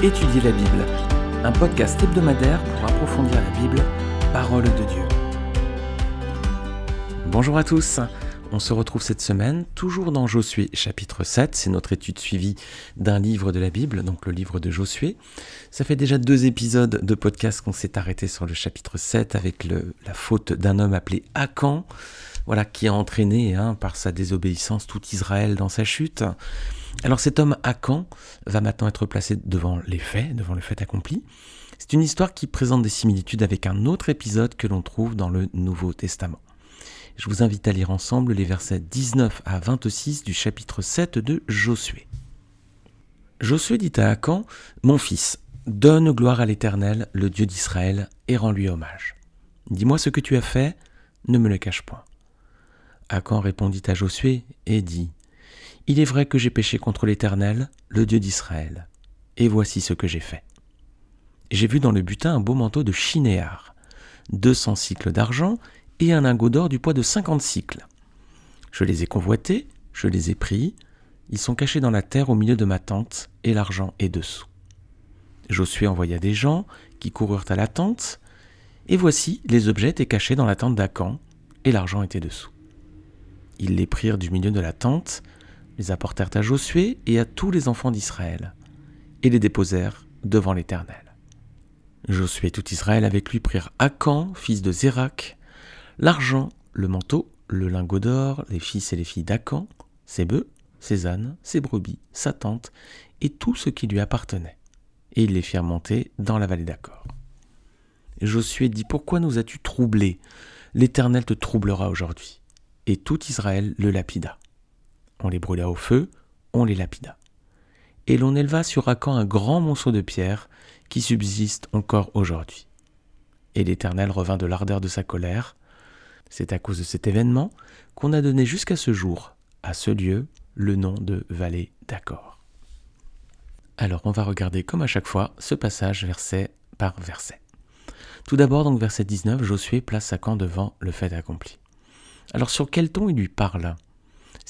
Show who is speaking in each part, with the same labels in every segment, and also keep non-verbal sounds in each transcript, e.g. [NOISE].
Speaker 1: Étudier la Bible, un podcast hebdomadaire pour approfondir la Bible, parole de Dieu. Bonjour à tous, on se retrouve cette semaine toujours dans Josué chapitre 7, c'est notre étude suivie d'un livre de la Bible, donc le livre de Josué. Ça fait déjà deux épisodes de podcast qu'on s'est arrêté sur le chapitre 7 avec la faute d'un homme appelé Akan, voilà, qui a entraîné hein, par sa désobéissance tout Israël dans sa chute. Alors cet homme Akan va maintenant être placé devant les faits, devant le fait accompli. C'est une histoire qui présente des similitudes avec un autre épisode que l'on trouve dans le Nouveau Testament. Je vous invite à lire ensemble les versets 19 à 26 du chapitre 7 de Josué. Josué dit à Akan, Mon fils, donne gloire à l'Éternel, le Dieu d'Israël, et rends-lui hommage. Dis-moi ce que tu as fait, ne me le cache point. Akan répondit à Josué et dit, il est vrai que j'ai péché contre l'Éternel, le Dieu d'Israël. Et voici ce que j'ai fait. J'ai vu dans le butin un beau manteau de chinéar, 200 cycles d'argent et un lingot d'or du poids de 50 cycles. Je les ai convoités, je les ai pris, ils sont cachés dans la terre au milieu de ma tente, et l'argent est dessous. Josué envoya des gens qui coururent à la tente, et voici les objets étaient cachés dans la tente d'Acan, et l'argent était dessous. Ils les prirent du milieu de la tente, les apportèrent à Josué et à tous les enfants d'Israël, et les déposèrent devant l'Éternel. Josué et tout Israël avec lui prirent Akan, fils de Zérak, l'argent, le manteau, le lingot d'or, les fils et les filles d'Akan, ses bœufs, ses ânes, ses brebis, sa tente, et tout ce qui lui appartenait. Et ils les firent monter dans la vallée d'Accor. Josué dit Pourquoi nous as-tu troublés? L'Éternel te troublera aujourd'hui. Et tout Israël le lapida on les brûla au feu, on les lapida. Et l'on éleva sur Acan un grand monceau de pierre qui subsiste encore aujourd'hui. Et l'Éternel revint de l'ardeur de sa colère. C'est à cause de cet événement qu'on a donné jusqu'à ce jour à ce lieu le nom de vallée d'Accord. Alors on va regarder comme à chaque fois ce passage verset par verset. Tout d'abord donc verset 19, Josué place Acan devant le fait accompli. Alors sur quel ton il lui parle?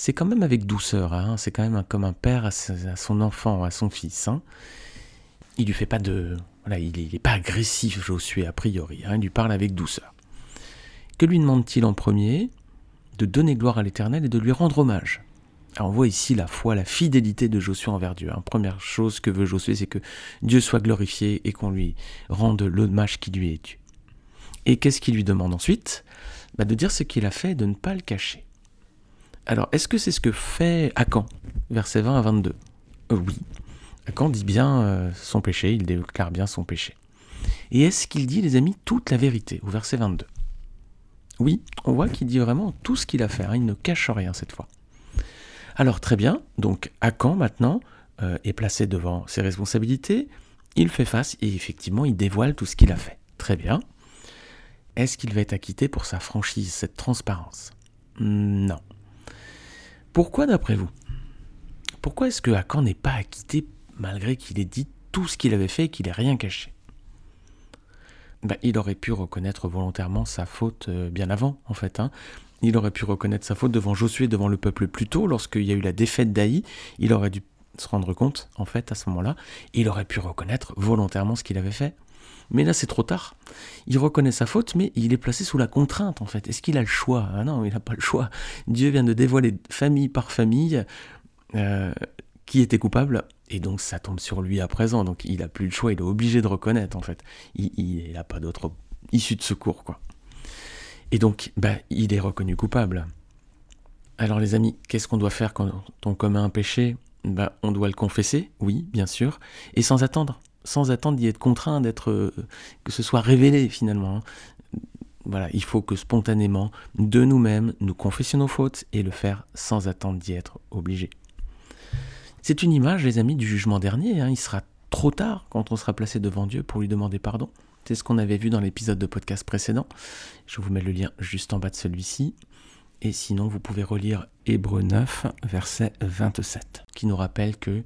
Speaker 1: C'est quand même avec douceur. Hein. c'est quand même comme un père à, son enfant, à son fils. Hein. Il lui fait pas de, voilà, il n'est pas agressif, Josué a priori. Hein. il lui parle avec douceur. Que lui demande-t-il en premier? De donner gloire à l'Éternel et de lui rendre hommage. on voit ici la foi, la fidélité de Josué envers Dieu. Première chose que veut Josué, c'est que Dieu soit glorifié et qu'on lui rende l'hommage qui lui est dû. Et qu'est-ce qu'il lui demande ensuite? Bah, De dire ce qu'il a fait et de ne pas le cacher. Alors, est-ce que c'est ce que fait Akan, versets 20 à 22 euh, Oui. Akan dit bien euh, son péché, il déclare bien son péché. Et est-ce qu'il dit, les amis, toute la vérité, au verset 22 Oui, on voit qu'il dit vraiment tout ce qu'il a fait, hein, il ne cache rien cette fois. Alors, très bien, donc Akan maintenant euh, est placé devant ses responsabilités, il fait face et effectivement il dévoile tout ce qu'il a fait. Très bien. Est-ce qu'il va être acquitté pour sa franchise, cette transparence? Non. Pourquoi d'après vous? Pourquoi est-ce que Hakan n'est pas acquitté malgré qu'il ait dit tout ce qu'il avait fait et qu'il n'ait rien caché? Ben, Il aurait pu reconnaître volontairement sa faute euh, bien avant, en fait. Hein. Il aurait pu reconnaître sa faute devant Josué, devant le peuple plus tôt, lorsqu'il y a eu la défaite d'Aï. Il aurait dû se rendre compte, en fait, à ce moment-là. Il aurait pu reconnaître volontairement ce qu'il avait fait. Mais là, c'est trop tard. Il reconnaît sa faute, mais il est placé sous la contrainte, en fait. Est-ce qu'il a le choix? Ah Non, il n'a pas le choix. Dieu vient de dévoiler famille par famille euh, qui était coupable, et donc ça tombe sur lui à présent. Donc il n'a plus le choix, il est obligé de reconnaître, en fait. Il n'a pas d'autre issue de secours, quoi. Et donc, bah, il est reconnu coupable. Alors les amis, qu'est-ce qu'on doit faire quand on commet un péché? Bah, On doit le confesser, oui, bien sûr, et sans attendre sans attendre d'y être contraint, d'être euh, que ce soit révélé finalement. Hein. Voilà, il faut que spontanément, de nous-mêmes, nous confessions nos fautes et le faire sans attendre d'y être obligé. C'est une image, les amis, du jugement dernier. Hein. Il sera trop tard quand on sera placé devant Dieu pour lui demander pardon. C'est ce qu'on avait vu dans l'épisode de podcast précédent. Je vous mets le lien juste en bas de celui-ci. Et sinon, vous pouvez relire Hébreu 9, verset 27, qui nous rappelle que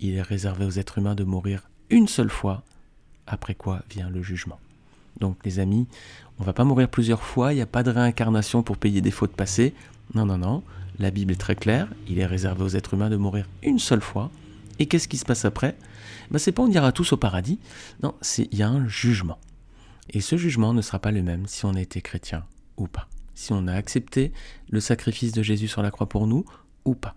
Speaker 1: il est réservé aux êtres humains de mourir une seule fois, après quoi vient le jugement. Donc les amis, on va pas mourir plusieurs fois, il n'y a pas de réincarnation pour payer des fautes passées. Non, non, non, la Bible est très claire, il est réservé aux êtres humains de mourir une seule fois, Et qu'est-ce qui se passe après? Ben, C'est pas on ira tous au paradis, non, c'est il y a un jugement. Et ce jugement ne sera pas le même si on a été chrétien ou pas, si on a accepté le sacrifice de Jésus sur la croix pour nous ou pas.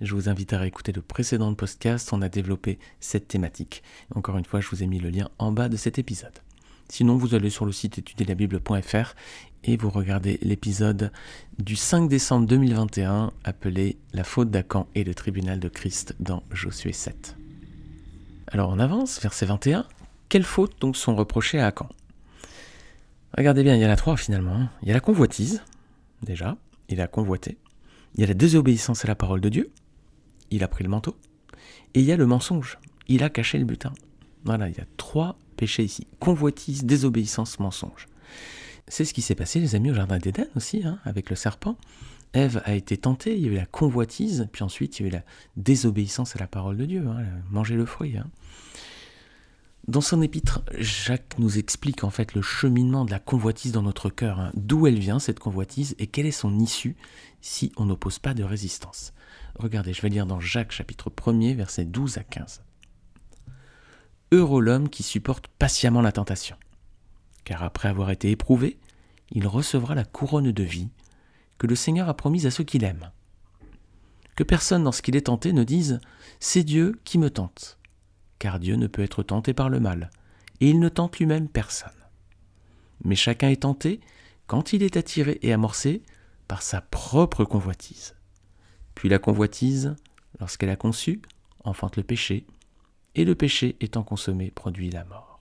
Speaker 1: Je vous invite à réécouter le précédent podcast, on a développé cette thématique. Encore une fois, je vous ai mis le lien en bas de cet épisode. Sinon, vous allez sur le site étudierlabible.fr et vous regardez l'épisode du 5 décembre 2021 appelé La faute d'Acan et le tribunal de Christ dans Josué 7. Alors on avance, verset 21. Quelles fautes donc sont reprochées à Acan? Regardez bien, il y en a trois finalement. Hein. Il y a la convoitise, déjà, il a convoité. Il y a la désobéissance à la parole de Dieu, il a pris le manteau. Et il y a le mensonge, il a caché le butin. Voilà, il y a trois péchés ici. Convoitise, désobéissance, mensonge. C'est ce qui s'est passé, les amis, au Jardin d'Éden aussi, hein, avec le serpent. Ève a été tentée, il y a eu la convoitise, puis ensuite il y a eu la désobéissance à la parole de Dieu, hein, manger le fruit. Hein. Dans son épître, Jacques nous explique en fait le cheminement de la convoitise dans notre cœur, d'où elle vient cette convoitise et quelle est son issue si on n'oppose pas de résistance? Regardez, je vais lire dans Jacques chapitre 1er, versets 12 à 15. Heureux l'homme qui supporte patiemment la tentation, car après avoir été éprouvé, il recevra la couronne de vie que le Seigneur a promise à ceux qui l'aiment. Que personne dans ce qu'il est tenté ne dise C'est Dieu qui me tente, car Dieu ne peut être tenté par le mal, et il ne tente lui-même personne. Mais chacun est tenté quand il est attiré et amorcé par sa propre convoitise. Puis la convoitise, lorsqu'elle a conçu, enfante le péché, et le péché étant consommé produit la mort.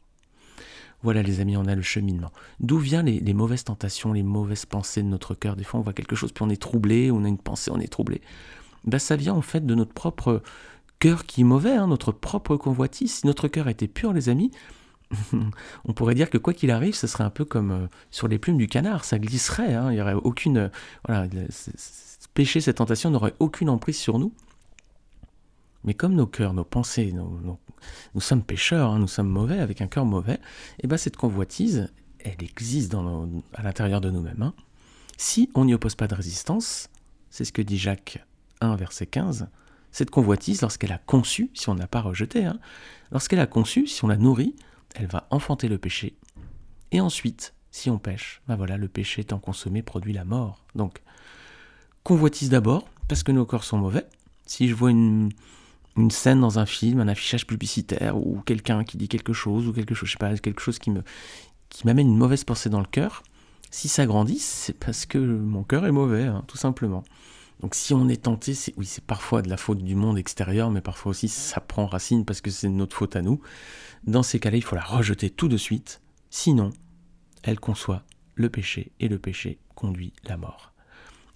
Speaker 1: Voilà les amis, on a le cheminement. D'où viennent les, mauvaises tentations, les mauvaises pensées de notre cœur? Des fois on voit quelque chose, puis on est troublé, on a une pensée, on est troublé. Ben, ça vient en fait de notre propre cœur qui est mauvais, hein, notre propre convoitise. Si notre cœur était pur, les amis, [LAUGHS] on pourrait dire que quoi qu'il arrive, ce serait un peu comme euh, sur les plumes du canard, ça glisserait, hein. il n'y aurait aucune... Voilà, péché, cette tentation n'aurait aucune emprise sur nous. Mais comme nos cœurs, nos pensées, nous sommes pécheurs, hein, nous sommes mauvais, avec un cœur mauvais, et eh bien cette convoitise, elle existe à l'intérieur de nous-mêmes. Si on n'y oppose pas de résistance, c'est ce que dit Jacques 1, verset 15, cette convoitise, lorsqu'elle a conçu, si on n'a pas rejeté, lorsqu'elle a conçu, si on la nourrit, elle va enfanter le péché. Et ensuite, si on pêche, ben voilà, le péché étant consommé produit la mort. Donc, convoitise d'abord, parce que nos corps sont mauvais. Si je vois une, scène dans un film, un affichage publicitaire, ou quelqu'un qui dit quelque chose, ou quelque chose, je sais pas, quelque chose qui me qui m'amène une mauvaise pensée dans le cœur, si ça grandit, c'est parce que mon cœur est mauvais, hein, tout simplement. Donc si on est tenté, oui, c'est parfois de la faute du monde extérieur, mais parfois aussi ça prend racine parce que c'est notre faute à nous. Dans ces cas-là, il faut la rejeter tout de suite, sinon elle conçoit le péché et le péché conduit la mort.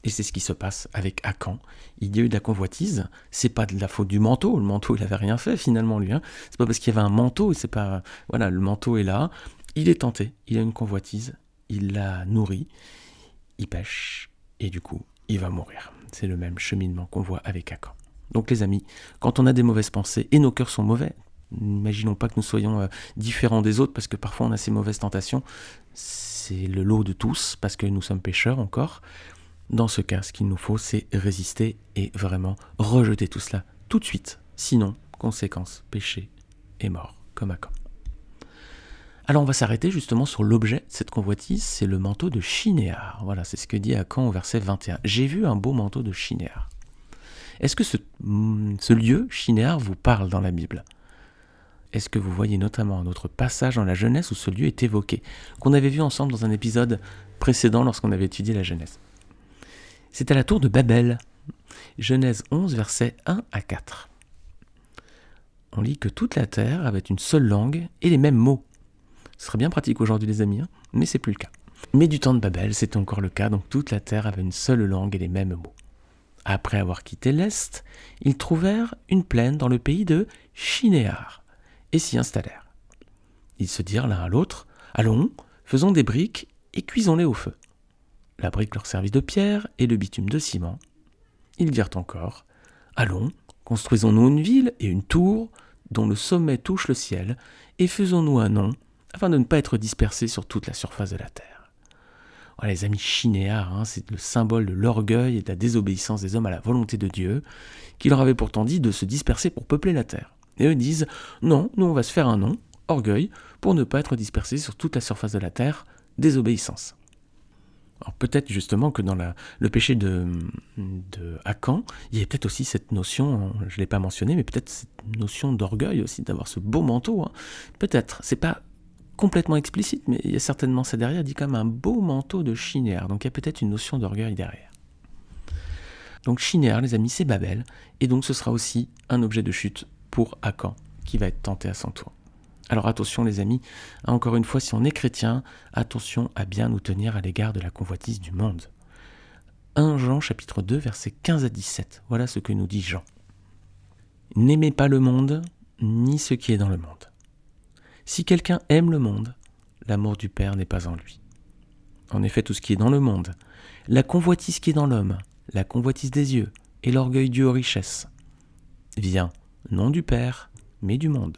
Speaker 1: Et c'est ce qui se passe avec Akan. Il y a eu de la convoitise. C'est pas de la faute du manteau. Le manteau, il avait rien fait finalement lui. Hein. C'est pas parce qu'il y avait un manteau. C'est pas voilà, le manteau est là. Il est tenté. Il a une convoitise. Il la nourrit. Il pêche et du coup, il va mourir. C'est le même cheminement qu'on voit avec Akan. Donc les amis, quand on a des mauvaises pensées et nos cœurs sont mauvais, n'imaginons pas que nous soyons euh, différents des autres parce que parfois on a ces mauvaises tentations. C'est le lot de tous parce que nous sommes pécheurs encore. Dans ce cas, ce qu'il nous faut, c'est résister et vraiment rejeter tout cela tout de suite. Sinon, conséquence, péché et mort, comme Akan. Alors on va s'arrêter justement sur l'objet de cette convoitise, c'est le manteau de Chinéar. Voilà, c'est ce que dit Akan au verset 21. J'ai vu un beau manteau de Chinéar. Est-ce que ce, hmm, lieu, Chinéar, vous parle dans la Bible? Est-ce que vous voyez notamment un autre passage dans la Genèse où ce lieu est évoqué, qu'on avait vu ensemble dans un épisode précédent lorsqu'on avait étudié la Genèse? C'est à la tour de Babel. Genèse 11, versets 1 à 4. On lit que toute la terre avait une seule langue et les mêmes mots. Ce serait bien pratique aujourd'hui les amis, hein, mais c'est plus le cas. Mais du temps de Babel, c'est encore le cas, donc toute la terre avait une seule langue et les mêmes mots. Après avoir quitté l'Est, ils trouvèrent une plaine dans le pays de Chinéar et s'y installèrent. Ils se dirent l'un à l'autre Allons, faisons des briques et cuisons-les au feu. La brique leur servit de pierre et le bitume de ciment. Ils dirent encore Allons, construisons-nous une ville et une tour dont le sommet touche le ciel, et faisons-nous un nom afin de ne pas être dispersés sur toute la surface de la terre. les amis chinéars, hein, c'est le symbole de l'orgueil et de la désobéissance des hommes à la volonté de Dieu, qui leur avait pourtant dit de se disperser pour peupler la terre. Et eux disent non, nous on va se faire un nom, orgueil, pour ne pas être dispersés sur toute la surface de la terre, désobéissance. Alors peut-être justement que dans le péché de, de Hakan, il y a peut-être aussi cette notion, je ne l'ai pas mentionné, mais peut-être cette notion d'orgueil aussi, d'avoir ce beau manteau. Hein. Peut-être, c'est pas complètement explicite, mais il y a certainement ça derrière, dit comme un beau manteau de chinéaire. Donc il y a peut-être une notion d'orgueil derrière. Donc chinéaire, les amis, c'est Babel, et donc ce sera aussi un objet de chute pour Hakan, qui va être tenté à son tour. Alors attention les amis, encore une fois, si on est chrétien, attention à bien nous tenir à l'égard de la convoitise du monde. 1 Jean chapitre 2 versets 15 à 17, voilà ce que nous dit Jean. N'aimez pas le monde, ni ce qui est dans le monde. Si quelqu'un aime le monde, l'amour du Père n'est pas en lui. En effet, tout ce qui est dans le monde, la convoitise qui est dans l'homme, la convoitise des yeux et l'orgueil dû aux richesses, vient non du Père, mais du monde.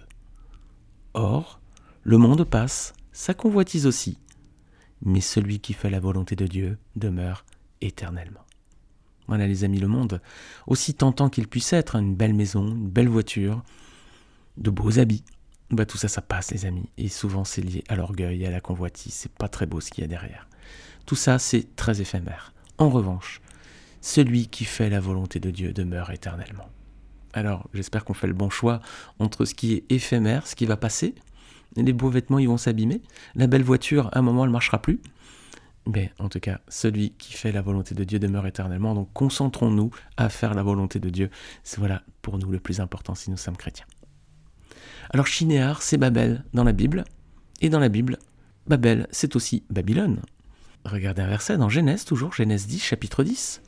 Speaker 1: Or, le monde passe, sa convoitise aussi, mais celui qui fait la volonté de Dieu demeure éternellement. Voilà les amis, le monde, aussi tentant qu'il puisse être, une belle maison, une belle voiture, de beaux habits, bah, tout ça, ça passe, les amis. Et souvent, c'est lié à l'orgueil, à la convoitise. C'est pas très beau ce qu'il y a derrière. Tout ça, c'est très éphémère. En revanche, celui qui fait la volonté de Dieu demeure éternellement. Alors, j'espère qu'on fait le bon choix entre ce qui est éphémère, ce qui va passer. Les beaux vêtements, ils vont s'abîmer. La belle voiture, à un moment, elle ne marchera plus. Mais en tout cas, celui qui fait la volonté de Dieu demeure éternellement. Donc, concentrons-nous à faire la volonté de Dieu. C'est voilà pour nous le plus important si nous sommes chrétiens. Alors Shinéar, c'est Babel dans la Bible, et dans la Bible, Babel, c'est aussi Babylone. Regardez un verset dans Genèse, toujours, Genèse 10, chapitre 10.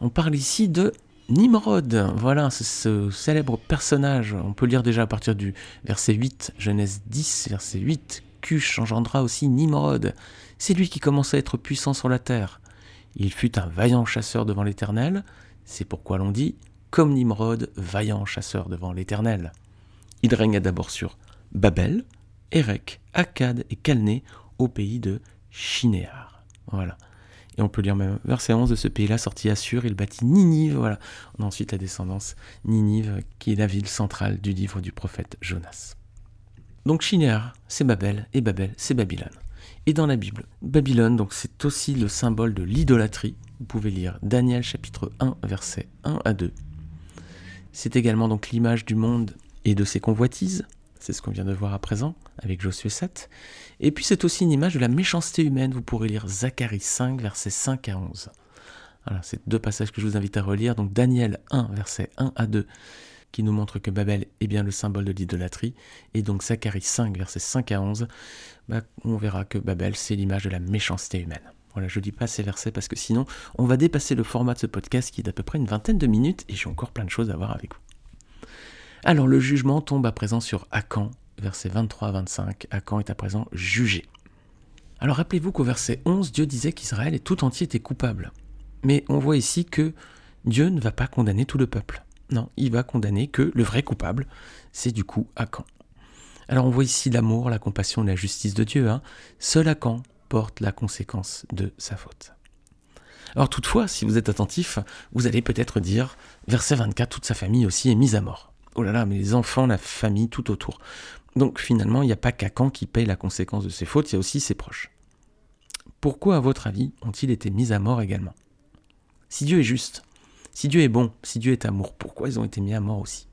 Speaker 1: On parle ici de Nimrod. Voilà, ce célèbre personnage. On peut lire déjà à partir du verset 8, Genèse 10, verset 8. Cush engendra aussi Nimrod. C'est lui qui commença à être puissant sur la terre. Il fut un vaillant chasseur devant l'Éternel. C'est pourquoi l'on dit, comme Nimrod, vaillant chasseur devant l'Éternel. Il régna d'abord sur Babel, Érec, Akkad et Calné au pays de Shinéar. Voilà. Et on peut lire même verset 11 de ce pays-là, sorti Assur, il bâtit Ninive. Voilà. On a ensuite la descendance Ninive, qui est la ville centrale du livre du prophète Jonas. Donc Shinéar, c'est Babel, et Babel, c'est Babylone. Et dans la Bible, Babylone, donc c'est aussi le symbole de l'idolâtrie. Vous pouvez lire Daniel chapitre 1, versets 1 à 2. C'est également donc l'image du monde et de ses convoitises. C'est ce qu'on vient de voir à présent avec Josué 7. Et puis c'est aussi une image de la méchanceté humaine. Vous pourrez lire Zacharie 5, versets 5 à 11. Voilà, c'est deux passages que je vous invite à relire. Donc Daniel 1, versets 1 à 2, qui nous montre que Babel est bien le symbole de l'idolâtrie. Et donc Zacharie 5, versets 5 à 11, bah, on verra que Babel, c'est l'image de la méchanceté humaine. Voilà, je ne dis pas ces versets parce que sinon, on va dépasser le format de ce podcast qui est d'à peu près une vingtaine de minutes et j'ai encore plein de choses à voir avec vous. Alors le jugement tombe à présent sur Akan, versets 23 à 25. Akan est à présent jugé. Alors rappelez-vous qu'au verset 11, Dieu disait qu'Israël tout entier était coupable. Mais on voit ici que Dieu ne va pas condamner tout le peuple. Non, il va condamner que le vrai coupable, c'est du coup Akan. Alors on voit ici l'amour, la compassion et la justice de Dieu. Hein. Seul Akan porte la conséquence de sa faute. Alors toutefois, si vous êtes attentif, vous allez peut-être dire, verset 24, toute sa famille aussi est mise à mort oh là là, mais les enfants, la famille, tout autour. Donc finalement, il n'y a pas qu'Akan qui paye la conséquence de ses fautes, il y a aussi ses proches. Pourquoi, à votre avis, ont-ils été mis à mort également? Si Dieu est juste, si Dieu est bon, si Dieu est amour, pourquoi ils ont été mis à mort aussi?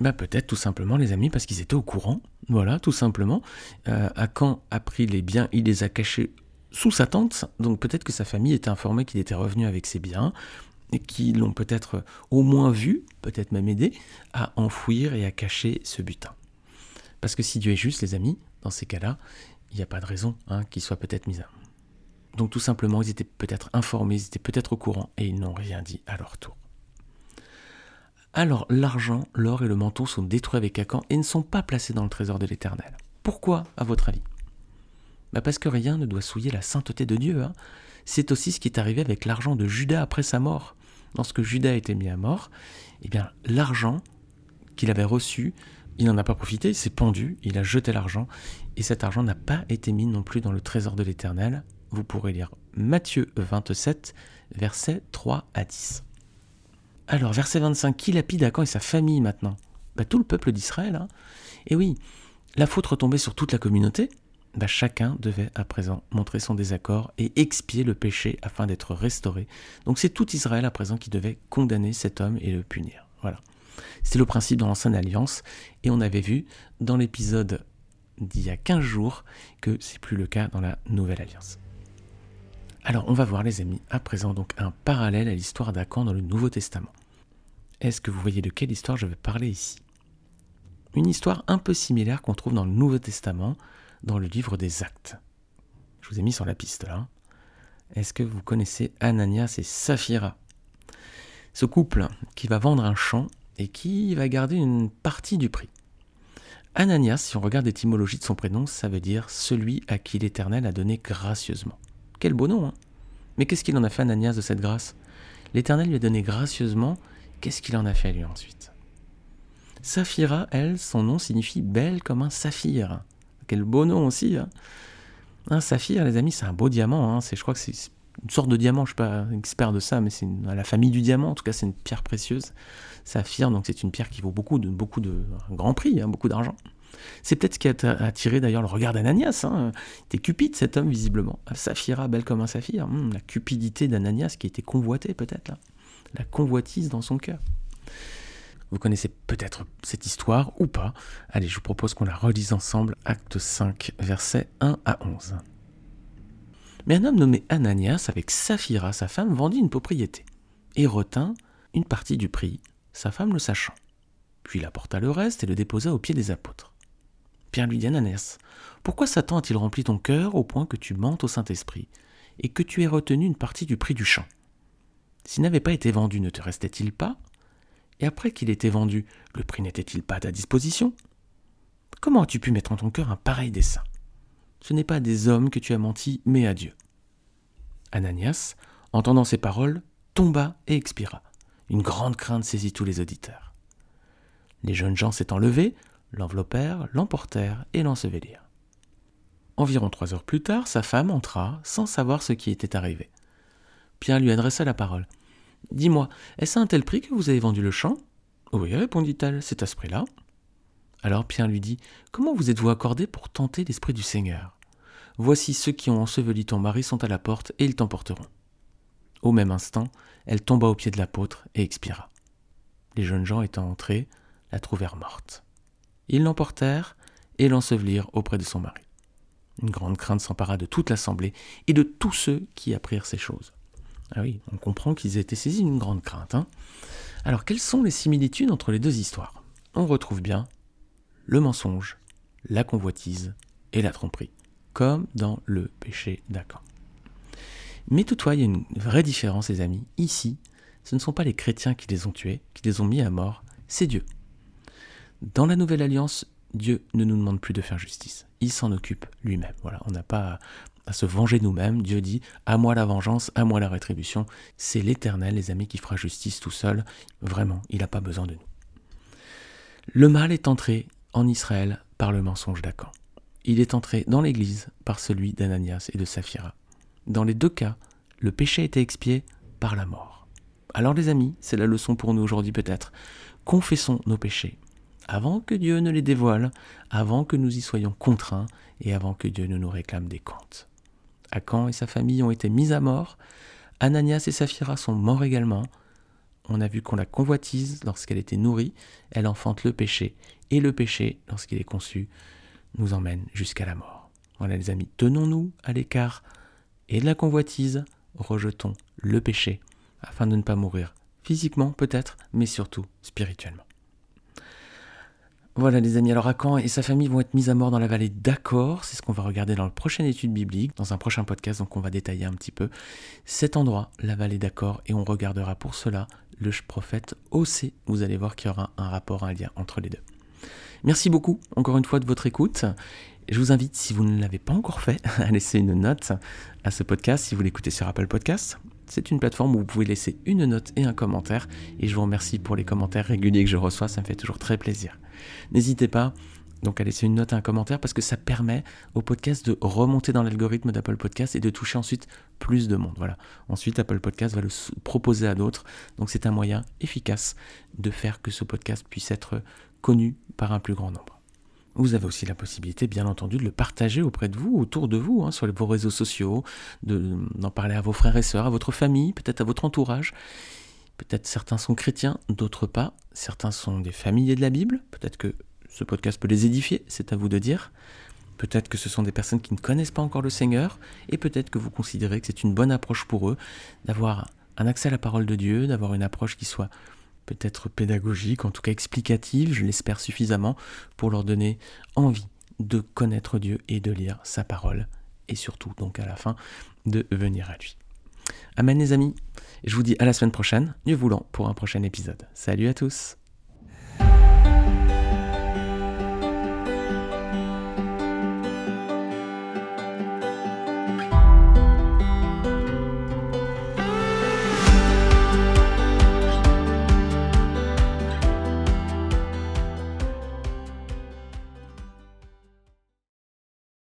Speaker 1: Bah peut-être tout simplement les amis parce qu'ils étaient au courant, voilà tout simplement. Euh, Akan a pris les biens, il les a cachés sous sa tente, donc peut-être que sa famille était informée qu'il était revenu avec ses biens, qui l'ont peut-être au moins vu, peut-être même aidé, à enfouir et à cacher ce butin. Parce que si Dieu est juste, les amis, dans ces cas-là, il n'y a pas de raison hein, qu'il soit peut-être mis à. Donc tout simplement, ils étaient peut-être informés, ils étaient peut-être au courant, et ils n'ont rien dit à leur tour. Alors l'argent, l'or et le manteau sont détruits avec Acan et ne sont pas placés dans le trésor de l'Éternel. Pourquoi, à votre avis? Bah Parce que rien ne doit souiller la sainteté de Dieu. Hein. C'est aussi ce qui est arrivé avec l'argent de Judas après sa mort lorsque Judas a été mis à mort, eh l'argent qu'il avait reçu, il n'en a pas profité, il s'est pendu, il a jeté l'argent, et cet argent n'a pas été mis non plus dans le trésor de l'Éternel, vous pourrez lire Matthieu 27, versets 3 à 10. Alors, verset 25, qui lapide Akan et sa famille maintenant? Bah, Tout le peuple d'Israël. Hein. Et oui, la faute retombait sur toute la communauté. Bah, chacun devait à présent montrer son désaccord et expier le péché afin d'être restauré. Donc c'est tout Israël à présent qui devait condamner cet homme et le punir. Voilà. C'est le principe dans l'Ancienne Alliance et on avait vu dans l'épisode d'il y a 15 jours que c'est plus le cas dans la Nouvelle Alliance. Alors on va voir les amis à présent donc un parallèle à l'histoire d'Acan dans le Nouveau Testament. Est-ce que vous voyez de quelle histoire je vais parler ici? Une histoire un peu similaire qu'on trouve dans le Nouveau Testament dans le livre des actes. Je vous ai mis sur la piste là. Est-ce que vous connaissez Ananias et Saphira? Ce couple qui va vendre un champ et qui va garder une partie du prix. Ananias, si on regarde l'étymologie de son prénom, ça veut dire celui à qui l'Éternel a donné gracieusement. Quel beau nom, hein Mais qu'est-ce qu'il en a fait Ananias de cette grâce? L'Éternel lui a donné gracieusement, qu'est-ce qu'il en a fait lui ensuite? Saphira, elle, son nom signifie belle comme un saphir. Quel beau nom aussi. Hein. Un saphir, les amis, c'est un beau diamant. Hein. C'est, je crois que c'est une sorte de diamant. Je ne suis pas expert de ça, mais c'est la famille du diamant. En tout cas, c'est une pierre précieuse. Saphir, donc c'est une pierre qui vaut beaucoup de, un grand prix, hein, beaucoup d'argent. C'est peut-être ce qui a attiré d'ailleurs le regard d'Ananias. Hein. Il était cupide cet homme visiblement. Saphira, belle comme un saphir. Hmm, la cupidité d'Ananias qui était convoitée peut-être La convoitise dans son cœur. Vous connaissez peut-être cette histoire ou pas. Allez, je vous propose qu'on la relise ensemble, acte 5, versets 1 à 11. Mais un homme nommé Ananias, avec Saphira, sa femme, vendit une propriété et retint une partie du prix, sa femme le sachant. Puis il apporta le reste et le déposa aux pieds des apôtres. Pierre lui dit Ananias, pourquoi Satan a-t-il rempli ton cœur au point que tu mentes au Saint-Esprit et que tu aies retenu une partie du prix du champ? S'il n'avait pas été vendu, ne te restait-il pas? Et après qu'il était vendu, le prix n'était-il pas à ta disposition? Comment as-tu pu mettre en ton cœur un pareil dessein? Ce n'est pas à des hommes que tu as menti, mais à Dieu. Ananias, entendant ces paroles, tomba et expira. Une grande crainte saisit tous les auditeurs. Les jeunes gens s'étant levés, l'enveloppèrent, l'emportèrent et l'ensevelirent. Environ trois heures plus tard, sa femme entra sans savoir ce qui était arrivé. Pierre lui adressa la parole. Dis-moi, est-ce à un tel prix que vous avez vendu le champ? Oui, répondit-elle, c'est à ce prix-là. Alors Pierre lui dit Comment vous êtes-vous accordé pour tenter l'Esprit du Seigneur? Voici ceux qui ont enseveli ton mari sont à la porte et ils t'emporteront. Au même instant, elle tomba aux pieds de l'apôtre et expira. Les jeunes gens étant entrés, la trouvèrent morte. Ils l'emportèrent et l'ensevelirent auprès de son mari. Une grande crainte s'empara de toute l'assemblée et de tous ceux qui apprirent ces choses. Ah oui, on comprend qu'ils étaient saisis d'une grande crainte. Hein. Alors, quelles sont les similitudes entre les deux histoires? On retrouve bien le mensonge, la convoitise et la tromperie, comme dans le péché d'Acan. Mais toutefois, il y a une vraie différence, les amis. Ici, ce ne sont pas les chrétiens qui les ont tués, qui les ont mis à mort, c'est Dieu. Dans la Nouvelle Alliance, Dieu ne nous demande plus de faire justice. Il s'en occupe lui-même. Voilà, on n'a pas à se venger nous-mêmes. Dieu dit À moi la vengeance, à moi la rétribution. C'est l'Éternel, les amis, qui fera justice tout seul. Vraiment, il n'a pas besoin de nous. Le mal est entré en Israël par le mensonge d'Acan. Il est entré dans l'Église par celui d'Ananias et de Saphira. Dans les deux cas, le péché été expié par la mort. Alors les amis, c'est la leçon pour nous aujourd'hui peut-être. Confessons nos péchés avant que Dieu ne les dévoile, avant que nous y soyons contraints et avant que Dieu ne nous réclame des comptes. Akan et sa famille ont été mis à mort. Ananias et Saphira sont morts également. On a vu qu'on la convoitise lorsqu'elle était nourrie, elle enfante le péché, et le péché, lorsqu'il est conçu, nous emmène jusqu'à la mort. Voilà les amis, tenons-nous à l'écart et de la convoitise, rejetons le péché, afin de ne pas mourir physiquement peut-être, mais surtout spirituellement. Voilà les amis, alors Akan et sa famille vont être mis à mort dans la vallée d'Accord, c'est ce qu'on va regarder dans la prochaine étude biblique, dans un prochain podcast, donc on va détailler un petit peu cet endroit, la vallée d'Accord, et on regardera pour cela le prophète Osée. Vous allez voir qu'il y aura un rapport, un lien entre les deux. Merci beaucoup encore une fois de votre écoute. Je vous invite, si vous ne l'avez pas encore fait, [LAUGHS] à laisser une note à ce podcast si vous l'écoutez sur Apple Podcasts. C'est une plateforme où vous pouvez laisser une note et un commentaire. Et je vous remercie pour les commentaires réguliers que je reçois, ça me fait toujours très plaisir. N'hésitez pas Donc à laisser une note et un commentaire parce que ça permet au podcast de remonter dans l'algorithme d'Apple Podcast et de toucher ensuite plus de monde. Voilà. Ensuite, Apple Podcast va le proposer à d'autres. Donc c'est un moyen efficace de faire que ce podcast puisse être connu par un plus grand nombre. Vous avez aussi la possibilité, bien entendu, de le partager auprès de vous, autour de vous, hein, sur vos réseaux sociaux, d'en parler à vos frères et sœurs, à votre famille, peut-être à votre entourage. Peut-être certains sont chrétiens, d'autres pas. Certains sont des familiers de la Bible. Peut-être que ce podcast peut les édifier, c'est à vous de dire. Peut-être que ce sont des personnes qui ne connaissent pas encore le Seigneur, et peut-être que vous considérez que c'est une bonne approche pour eux d'avoir un accès à la parole de Dieu, d'avoir une approche qui soit peut-être pédagogique, en tout cas explicative, je l'espère suffisamment, pour leur donner envie de connaître Dieu et de lire sa parole, et surtout donc à la fin de venir à lui. Amen les amis, je vous dis à la semaine prochaine, Dieu voulant, pour un prochain épisode. Salut à tous